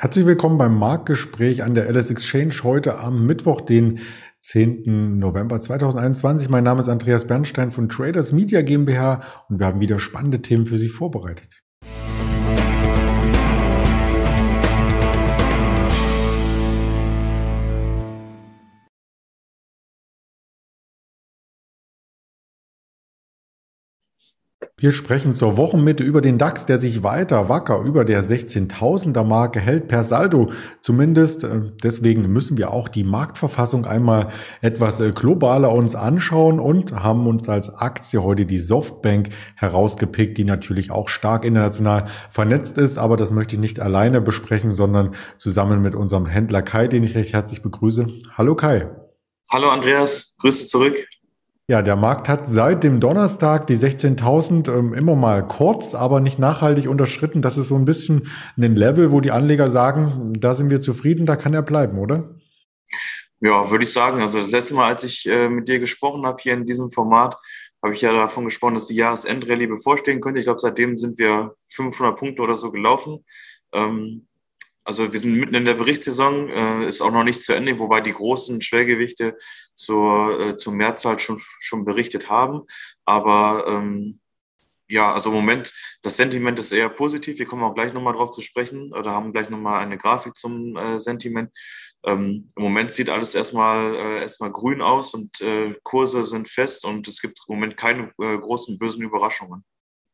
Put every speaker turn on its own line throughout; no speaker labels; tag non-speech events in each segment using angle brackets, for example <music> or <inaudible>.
Herzlich willkommen beim Marktgespräch an der LS Exchange heute am Mittwoch, den 10. November 2021. Mein Name ist Andreas Bernstein von Traders Media GmbH und wir haben wieder spannende Themen für Sie vorbereitet. Wir sprechen zur Wochenmitte über den DAX, der sich weiter wacker über der 16.000er Marke hält per Saldo. Zumindest äh, deswegen müssen wir auch die Marktverfassung einmal etwas äh, globaler uns anschauen und haben uns als Aktie heute die Softbank herausgepickt, die natürlich auch stark international vernetzt ist. Aber das möchte ich nicht alleine besprechen, sondern zusammen mit unserem Händler Kai, den ich recht herzlich begrüße. Hallo Kai.
Hallo Andreas, Grüße zurück.
Ja, der Markt hat seit dem Donnerstag die 16.000 ähm, immer mal kurz, aber nicht nachhaltig unterschritten. Das ist so ein bisschen ein Level, wo die Anleger sagen, da sind wir zufrieden, da kann er bleiben, oder?
Ja, würde ich sagen. Also das letzte Mal, als ich äh, mit dir gesprochen habe hier in diesem Format, habe ich ja davon gesprochen, dass die Jahresendrallye bevorstehen könnte. Ich glaube, seitdem sind wir 500 Punkte oder so gelaufen. Ähm, also wir sind mitten in der Berichtssaison, äh, ist auch noch nicht zu Ende, wobei die großen Schwergewichte zur, äh, zur Mehrzahl schon, schon berichtet haben. Aber ähm, ja, also im Moment, das Sentiment ist eher positiv. Wir kommen auch gleich nochmal drauf zu sprechen oder haben gleich nochmal eine Grafik zum äh, Sentiment. Ähm, Im Moment sieht alles erstmal, äh, erstmal grün aus und äh, Kurse sind fest und es gibt im Moment keine äh, großen bösen Überraschungen.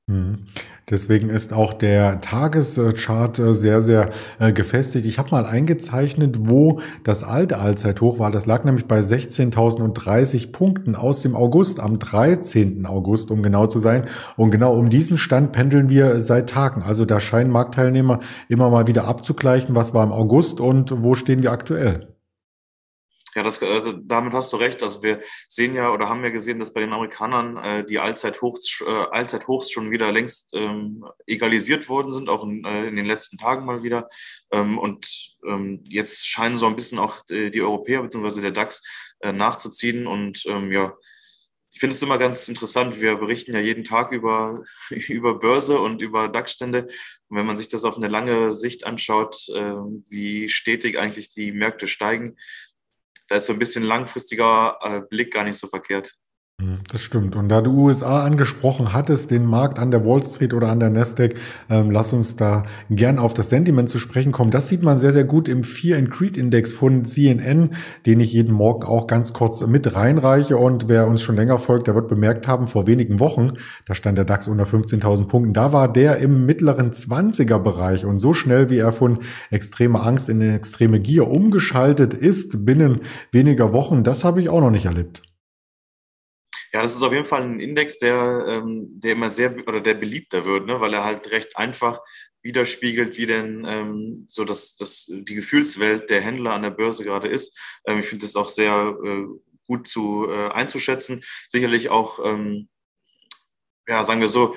Mhm. Deswegen ist auch der Tageschart äh, sehr, sehr äh, gefestigt. Ich habe mal eingezeichnet, wo das alte Allzeithoch war. Das lag nämlich bei 16.030 Punkten aus dem August, am 13. August, um genau zu sein. Und genau um diesen Stand pendeln wir seit Tagen. Also da scheinen Marktteilnehmer immer mal wieder abzugleichen, was war im August und wo stehen wir aktuell.
Ja, das, äh, damit hast du recht. Also wir sehen ja oder haben ja gesehen, dass bei den Amerikanern äh, die Allzeithochs, äh, Allzeithochs schon wieder längst ähm, egalisiert worden sind, auch in, äh, in den letzten Tagen mal wieder. Ähm, und ähm, jetzt scheinen so ein bisschen auch äh, die Europäer bzw. der DAX äh, nachzuziehen. Und ähm, ja, ich finde es immer ganz interessant. Wir berichten ja jeden Tag über, <laughs> über Börse und über DAX-Stände. Und wenn man sich das auf eine lange Sicht anschaut, äh, wie stetig eigentlich die Märkte steigen, da ist so ein bisschen langfristiger äh, Blick gar nicht so verkehrt.
Das stimmt. Und da du USA angesprochen hattest, den Markt an der Wall Street oder an der Nasdaq, ähm, lass uns da gern auf das Sentiment zu sprechen kommen. Das sieht man sehr, sehr gut im Fear and Creed Index von CNN, den ich jeden Morgen auch ganz kurz mit reinreiche. Und wer uns schon länger folgt, der wird bemerkt haben, vor wenigen Wochen, da stand der DAX unter 15.000 Punkten, da war der im mittleren 20er Bereich. Und so schnell, wie er von extremer Angst in extreme Gier umgeschaltet ist, binnen weniger Wochen, das habe ich auch noch nicht erlebt.
Ja, das ist auf jeden Fall ein Index, der, ähm, der immer sehr oder der beliebter wird, ne? weil er halt recht einfach widerspiegelt, wie denn ähm, so das, das, die Gefühlswelt der Händler an der Börse gerade ist. Ähm, ich finde das auch sehr äh, gut zu äh, einzuschätzen. Sicherlich auch, ähm, ja, sagen wir so,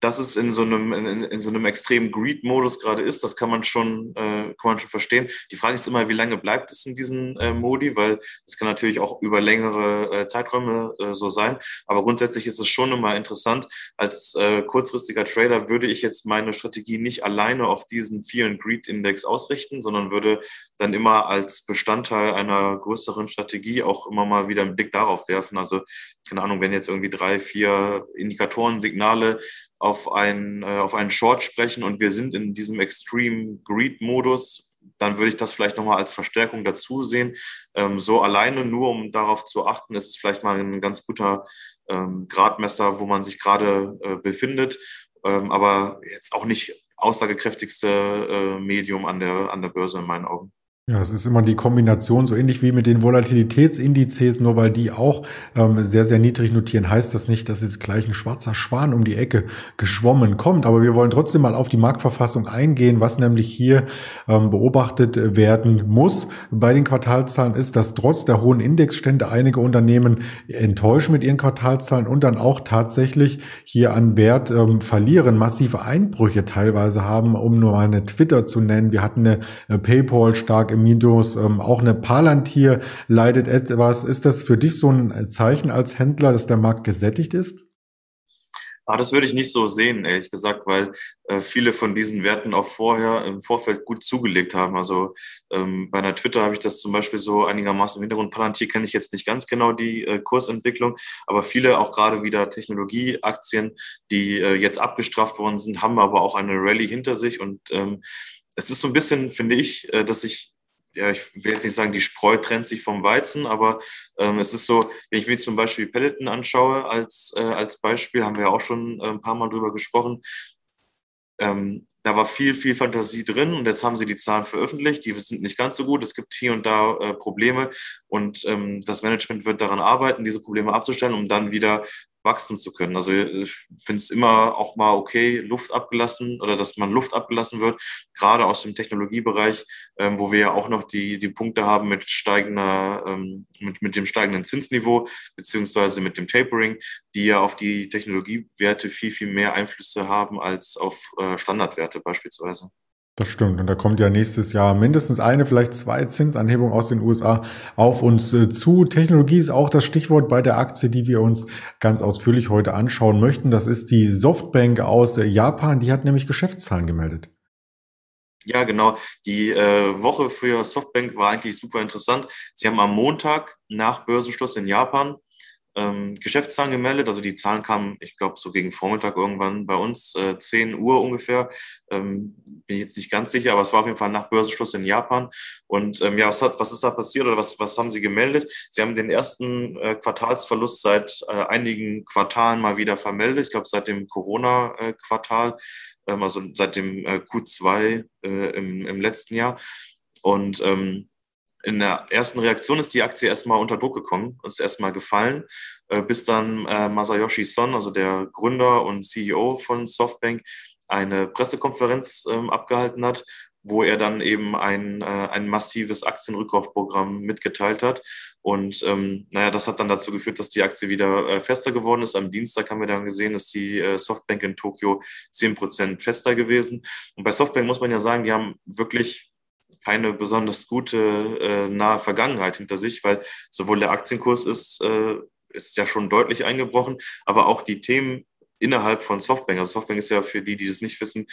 dass es in so einem, in, in so einem extremen Greed-Modus gerade ist, das kann man schon, äh, kann man schon verstehen. Die Frage ist immer, wie lange bleibt es in diesen äh, Modi, weil es kann natürlich auch über längere äh, Zeiträume äh, so sein. Aber grundsätzlich ist es schon immer interessant. Als äh, kurzfristiger Trader würde ich jetzt meine Strategie nicht alleine auf diesen vielen Greed-Index ausrichten, sondern würde dann immer als Bestandteil einer größeren Strategie auch immer mal wieder einen Blick darauf werfen. Also, keine Ahnung, wenn jetzt irgendwie drei, vier Indikatoren, Signale auf, ein, äh, auf einen Short sprechen und wir sind in diesem Extreme Greed-Modus, dann würde ich das vielleicht nochmal als Verstärkung dazu sehen. Ähm, so alleine nur, um darauf zu achten, ist es vielleicht mal ein ganz guter ähm, Gradmesser, wo man sich gerade äh, befindet, ähm, aber jetzt auch nicht aussagekräftigste äh, Medium an der, an der Börse in meinen Augen.
Ja, es ist immer die Kombination, so ähnlich wie mit den Volatilitätsindizes, nur weil die auch ähm, sehr, sehr niedrig notieren, heißt das nicht, dass jetzt gleich ein schwarzer Schwan um die Ecke geschwommen kommt. Aber wir wollen trotzdem mal auf die Marktverfassung eingehen. Was nämlich hier ähm, beobachtet werden muss bei den Quartalzahlen ist, dass trotz der hohen Indexstände einige Unternehmen enttäuschen mit ihren Quartalzahlen und dann auch tatsächlich hier an Wert ähm, verlieren, massive Einbrüche teilweise haben, um nur mal eine Twitter zu nennen. Wir hatten eine äh, PayPal stark Minus. Ähm, auch eine Palantir leidet etwas. Ist das für dich so ein Zeichen als Händler, dass der Markt gesättigt ist?
Ah, das würde ich nicht so sehen, ehrlich gesagt, weil äh, viele von diesen Werten auch vorher im Vorfeld gut zugelegt haben. Also ähm, bei einer Twitter habe ich das zum Beispiel so einigermaßen im Hintergrund. Palantir kenne ich jetzt nicht ganz genau die äh, Kursentwicklung, aber viele auch gerade wieder Technologieaktien, die äh, jetzt abgestraft worden sind, haben aber auch eine Rallye hinter sich. Und ähm, es ist so ein bisschen, finde ich, äh, dass ich ja, ich will jetzt nicht sagen, die Spreu trennt sich vom Weizen, aber ähm, es ist so, wenn ich mir zum Beispiel Peloton anschaue als, äh, als Beispiel, haben wir ja auch schon äh, ein paar Mal drüber gesprochen, ähm, da war viel, viel Fantasie drin und jetzt haben sie die Zahlen veröffentlicht. Die sind nicht ganz so gut. Es gibt hier und da äh, Probleme und ähm, das Management wird daran arbeiten, diese Probleme abzustellen, um dann wieder wachsen zu können. Also ich finde es immer auch mal okay, Luft abgelassen oder dass man Luft abgelassen wird, gerade aus dem Technologiebereich, ähm, wo wir ja auch noch die, die Punkte haben mit steigender, ähm, mit, mit dem steigenden Zinsniveau, beziehungsweise mit dem Tapering, die ja auf die Technologiewerte viel, viel mehr Einflüsse haben als auf äh, Standardwerte beispielsweise.
Das stimmt. Und da kommt ja nächstes Jahr mindestens eine, vielleicht zwei Zinsanhebungen aus den USA auf uns äh, zu. Technologie ist auch das Stichwort bei der Aktie, die wir uns ganz ausführlich heute anschauen möchten. Das ist die Softbank aus äh, Japan. Die hat nämlich Geschäftszahlen gemeldet.
Ja, genau. Die äh, Woche für Softbank war eigentlich super interessant. Sie haben am Montag nach Börsenschluss in Japan ähm, Geschäftszahlen gemeldet. Also die Zahlen kamen, ich glaube, so gegen Vormittag irgendwann bei uns, äh, 10 Uhr ungefähr. Ähm, bin jetzt nicht ganz sicher, aber es war auf jeden Fall nach Börsenschluss in Japan. Und ähm, ja, was, hat, was ist da passiert oder was, was haben Sie gemeldet? Sie haben den ersten äh, Quartalsverlust seit äh, einigen Quartalen mal wieder vermeldet. Ich glaube, seit dem Corona-Quartal, ähm, also seit dem äh, Q2 äh, im, im letzten Jahr. Und ähm, in der ersten Reaktion ist die Aktie erstmal unter Druck gekommen, ist erstmal gefallen, äh, bis dann äh, Masayoshi Son, also der Gründer und CEO von Softbank, eine Pressekonferenz ähm, abgehalten hat, wo er dann eben ein, äh, ein massives Aktienrückkaufprogramm mitgeteilt hat. Und ähm, naja, das hat dann dazu geführt, dass die Aktie wieder fester geworden ist. Am Dienstag haben wir dann gesehen, dass die Softbank in Tokio 10% fester gewesen. Und bei Softbank muss man ja sagen, die haben wirklich keine besonders gute äh, nahe Vergangenheit hinter sich, weil sowohl der Aktienkurs ist, äh, ist ja schon deutlich eingebrochen, aber auch die Themen innerhalb von Softbank. Also Softbank ist ja für die, die das nicht wissen,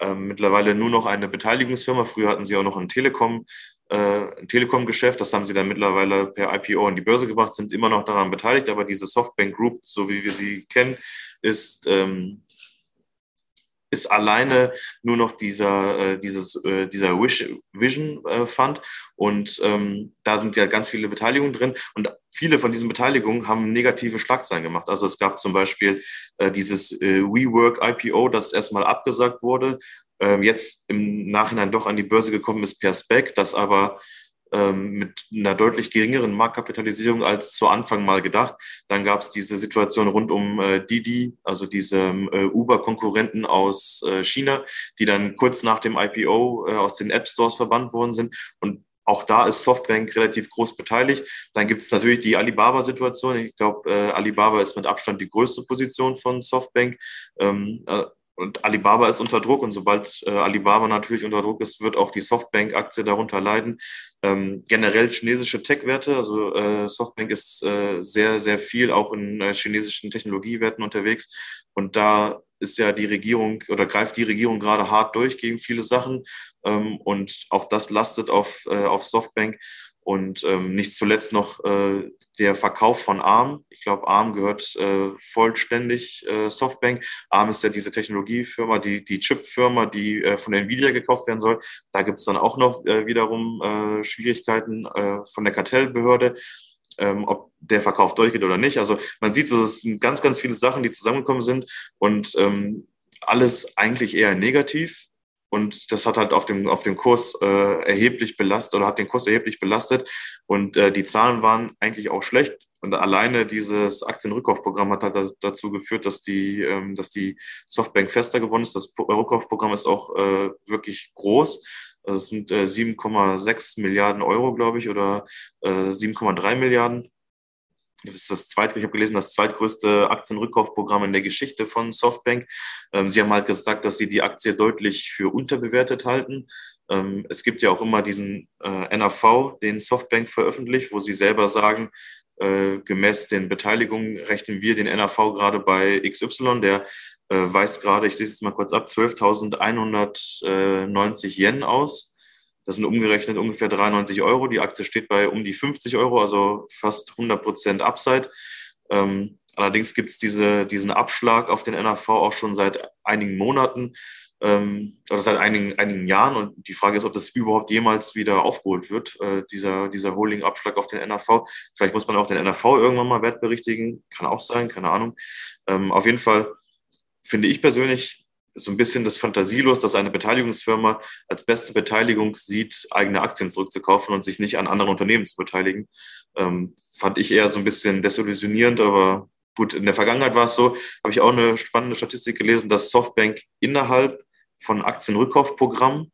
äh, mittlerweile nur noch eine Beteiligungsfirma. Früher hatten sie auch noch ein Telekom, äh, Telekom-Geschäft. Das haben sie dann mittlerweile per IPO an die Börse gebracht, sind immer noch daran beteiligt. Aber diese Softbank Group, so wie wir sie kennen, ist ähm, ist alleine nur noch dieser, äh, dieses, äh, dieser Wish, Vision äh, Fund und ähm, da sind ja ganz viele Beteiligungen drin und viele von diesen Beteiligungen haben negative Schlagzeilen gemacht. Also es gab zum Beispiel äh, dieses äh, WeWork IPO, das erstmal abgesagt wurde, äh, jetzt im Nachhinein doch an die Börse gekommen ist per Spec, das aber mit einer deutlich geringeren Marktkapitalisierung als zu Anfang mal gedacht. Dann gab es diese Situation rund um äh, Didi, also diese äh, Uber-Konkurrenten aus äh, China, die dann kurz nach dem IPO äh, aus den App Stores verbannt worden sind. Und auch da ist Softbank relativ groß beteiligt. Dann gibt es natürlich die Alibaba-Situation. Ich glaube, äh, Alibaba ist mit Abstand die größte Position von Softbank. Ähm, äh, und Alibaba ist unter Druck und sobald äh, Alibaba natürlich unter Druck ist, wird auch die Softbank-Aktie darunter leiden. Ähm, generell chinesische Tech-Werte, also äh, Softbank ist äh, sehr, sehr viel auch in äh, chinesischen Technologiewerten unterwegs und da ist ja die Regierung oder greift die Regierung gerade hart durch gegen viele Sachen ähm, und auch das lastet auf, äh, auf Softbank. Und ähm, nicht zuletzt noch äh, der Verkauf von ARM. Ich glaube, ARM gehört äh, vollständig äh, Softbank. ARM ist ja diese Technologiefirma, die, die Chip-Firma, die äh, von Nvidia gekauft werden soll. Da gibt es dann auch noch äh, wiederum äh, Schwierigkeiten äh, von der Kartellbehörde. Ähm, ob der Verkauf durchgeht oder nicht. Also man sieht, es sind ganz, ganz viele Sachen, die zusammengekommen sind und ähm, alles eigentlich eher negativ. Und das hat halt auf dem, auf dem Kurs äh, erheblich belastet oder hat den Kurs erheblich belastet. Und äh, die Zahlen waren eigentlich auch schlecht. Und alleine dieses Aktienrückkaufprogramm hat halt dazu geführt, dass die, ähm, dass die Softbank fester geworden ist. Das Rückkaufprogramm ist auch äh, wirklich groß. Also es sind äh, 7,6 Milliarden Euro, glaube ich, oder äh, 7,3 Milliarden das ist das zweite, ich habe gelesen, das zweitgrößte Aktienrückkaufprogramm in der Geschichte von Softbank. Ähm, sie haben halt gesagt, dass sie die Aktie deutlich für unterbewertet halten. Ähm, es gibt ja auch immer diesen äh, NAV, den Softbank veröffentlicht, wo sie selber sagen, Äh, gemäß den Beteiligungen rechnen wir den NAV gerade bei XY, der äh, weist gerade, ich lese es mal kurz ab, 12.190 Yen aus. Das sind umgerechnet ungefähr 93 Euro. Die Aktie steht bei um die 50 Euro, also fast 100 Prozent Upside. Ähm, allerdings gibt es diese, diesen Abschlag auf den NAV auch schon seit einigen Monaten ähm, oder seit einigen, einigen Jahren. Und die Frage ist, ob das überhaupt jemals wieder aufgeholt wird, äh, dieser, dieser Holding-Abschlag auf den NAV. Vielleicht muss man auch den NAV irgendwann mal wertberichtigen. Kann auch sein, keine Ahnung. Ähm, auf jeden Fall finde ich persönlich so ein bisschen das fantasielos, dass eine Beteiligungsfirma als beste Beteiligung sieht, eigene Aktien zurückzukaufen und sich nicht an anderen Unternehmen zu beteiligen. Ähm, fand ich eher so ein bisschen desillusionierend, aber gut, in der Vergangenheit war es so, habe ich auch eine spannende Statistik gelesen, dass Softbank innerhalb von Aktienrückkaufprogrammen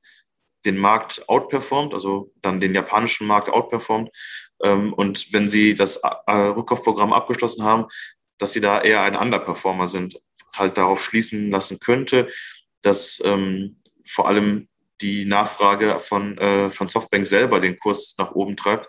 den Markt outperformt, also dann den japanischen Markt outperformt. Ähm, und wenn sie das äh, Rückkaufprogramm abgeschlossen haben, dass sie da eher ein Underperformer sind, halt darauf schließen lassen könnte, dass ähm, vor allem die Nachfrage von, äh, von Softbank selber den Kurs nach oben treibt.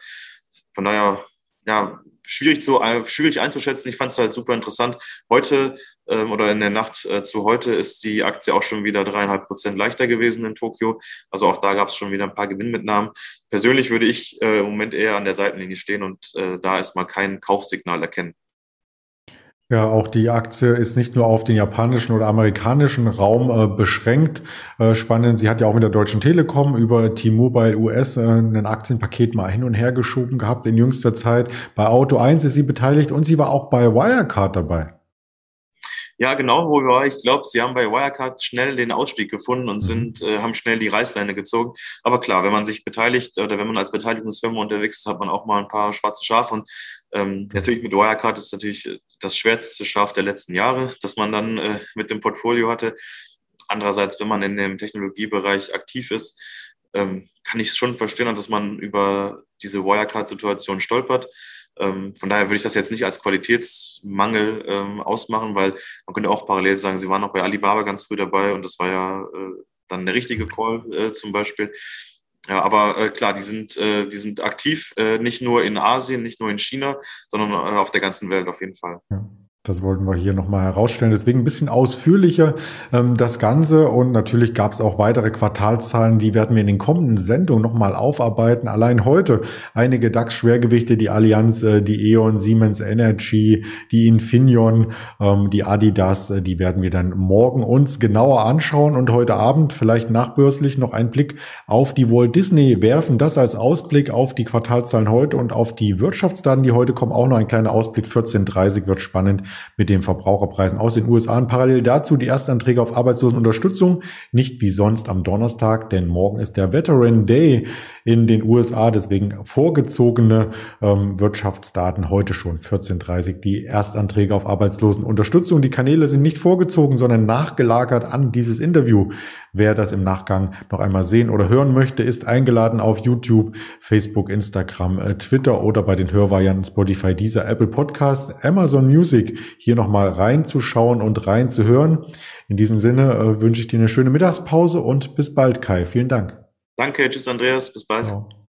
Von daher, ja, schwierig, zu, äh, schwierig einzuschätzen. Ich fand es halt super interessant. Heute ähm, oder in der Nacht äh, zu heute ist die Aktie auch schon wieder dreieinhalb Prozent leichter gewesen in Tokio. Also auch da gab es schon wieder ein paar Gewinnmitnahmen. Persönlich würde ich äh, im Moment eher an der Seitenlinie stehen und äh, da erstmal kein Kaufsignal erkennen.
Ja, auch die Aktie ist nicht nur auf den japanischen oder amerikanischen Raum äh, beschränkt. Äh, spannend, sie hat ja auch mit der Deutschen Telekom über T-Mobile US äh, ein Aktienpaket mal hin und her geschoben gehabt in jüngster Zeit. Bei Auto 1 ist sie beteiligt und sie war auch bei Wirecard dabei.
Ja, genau, wo war. Ich glaube, sie haben bei Wirecard schnell den Ausstieg gefunden und mhm. sind, äh, haben schnell die Reißleine gezogen. Aber klar, wenn man sich beteiligt oder wenn man als Beteiligungsfirma unterwegs ist, hat man auch mal ein paar schwarze Schafe. Und ähm, natürlich mit Wirecard ist natürlich das schwärzeste Schaf der letzten Jahre, das man dann äh, mit dem Portfolio hatte. Andererseits, wenn man in dem Technologiebereich aktiv ist, ähm, kann ich es schon verstehen, dass man über diese Wirecard-Situation stolpert. Ähm, von daher würde ich das jetzt nicht als Qualitätsmangel ähm, ausmachen, weil man könnte auch parallel sagen, sie waren auch bei Alibaba ganz früh dabei und das war ja äh, dann der richtige Call äh, zum Beispiel. Ja, aber äh, klar, die sind, äh, die sind aktiv, äh, nicht nur in Asien, nicht nur in China, sondern äh, auf der ganzen Welt auf jeden Fall.
Ja. Das wollten wir hier nochmal herausstellen. Deswegen ein bisschen ausführlicher ähm, das Ganze. Und natürlich gab es auch weitere Quartalzahlen, die werden wir in den kommenden Sendungen nochmal aufarbeiten. Allein heute einige DAX-Schwergewichte, die Allianz, äh, die E.ON, Siemens Energy, die Infineon, ähm, die Adidas, äh, die werden wir dann morgen uns genauer anschauen. Und heute Abend vielleicht nachbörslich noch einen Blick auf die Walt Disney werfen. Das als Ausblick auf die Quartalzahlen heute und auf die Wirtschaftsdaten, die heute kommen. Auch noch ein kleiner Ausblick. 14.30 wird spannend mit den Verbraucherpreisen aus den USA. Und parallel dazu die Erstanträge auf Arbeitslosenunterstützung. Nicht wie sonst am Donnerstag, denn morgen ist der Veteran Day in den USA. Deswegen vorgezogene ähm, Wirtschaftsdaten heute schon 14.30 die Erstanträge auf Arbeitslosenunterstützung. Die Kanäle sind nicht vorgezogen, sondern nachgelagert an dieses Interview. Wer das im Nachgang noch einmal sehen oder hören möchte, ist eingeladen auf YouTube, Facebook, Instagram, äh, Twitter oder bei den Hörvarianten Spotify, dieser Apple Podcast, Amazon Music hier nochmal reinzuschauen und reinzuhören. In diesem Sinne äh, wünsche ich dir eine schöne Mittagspause und bis bald, Kai. Vielen Dank.
Danke, tschüss Andreas, bis bald. Ciao.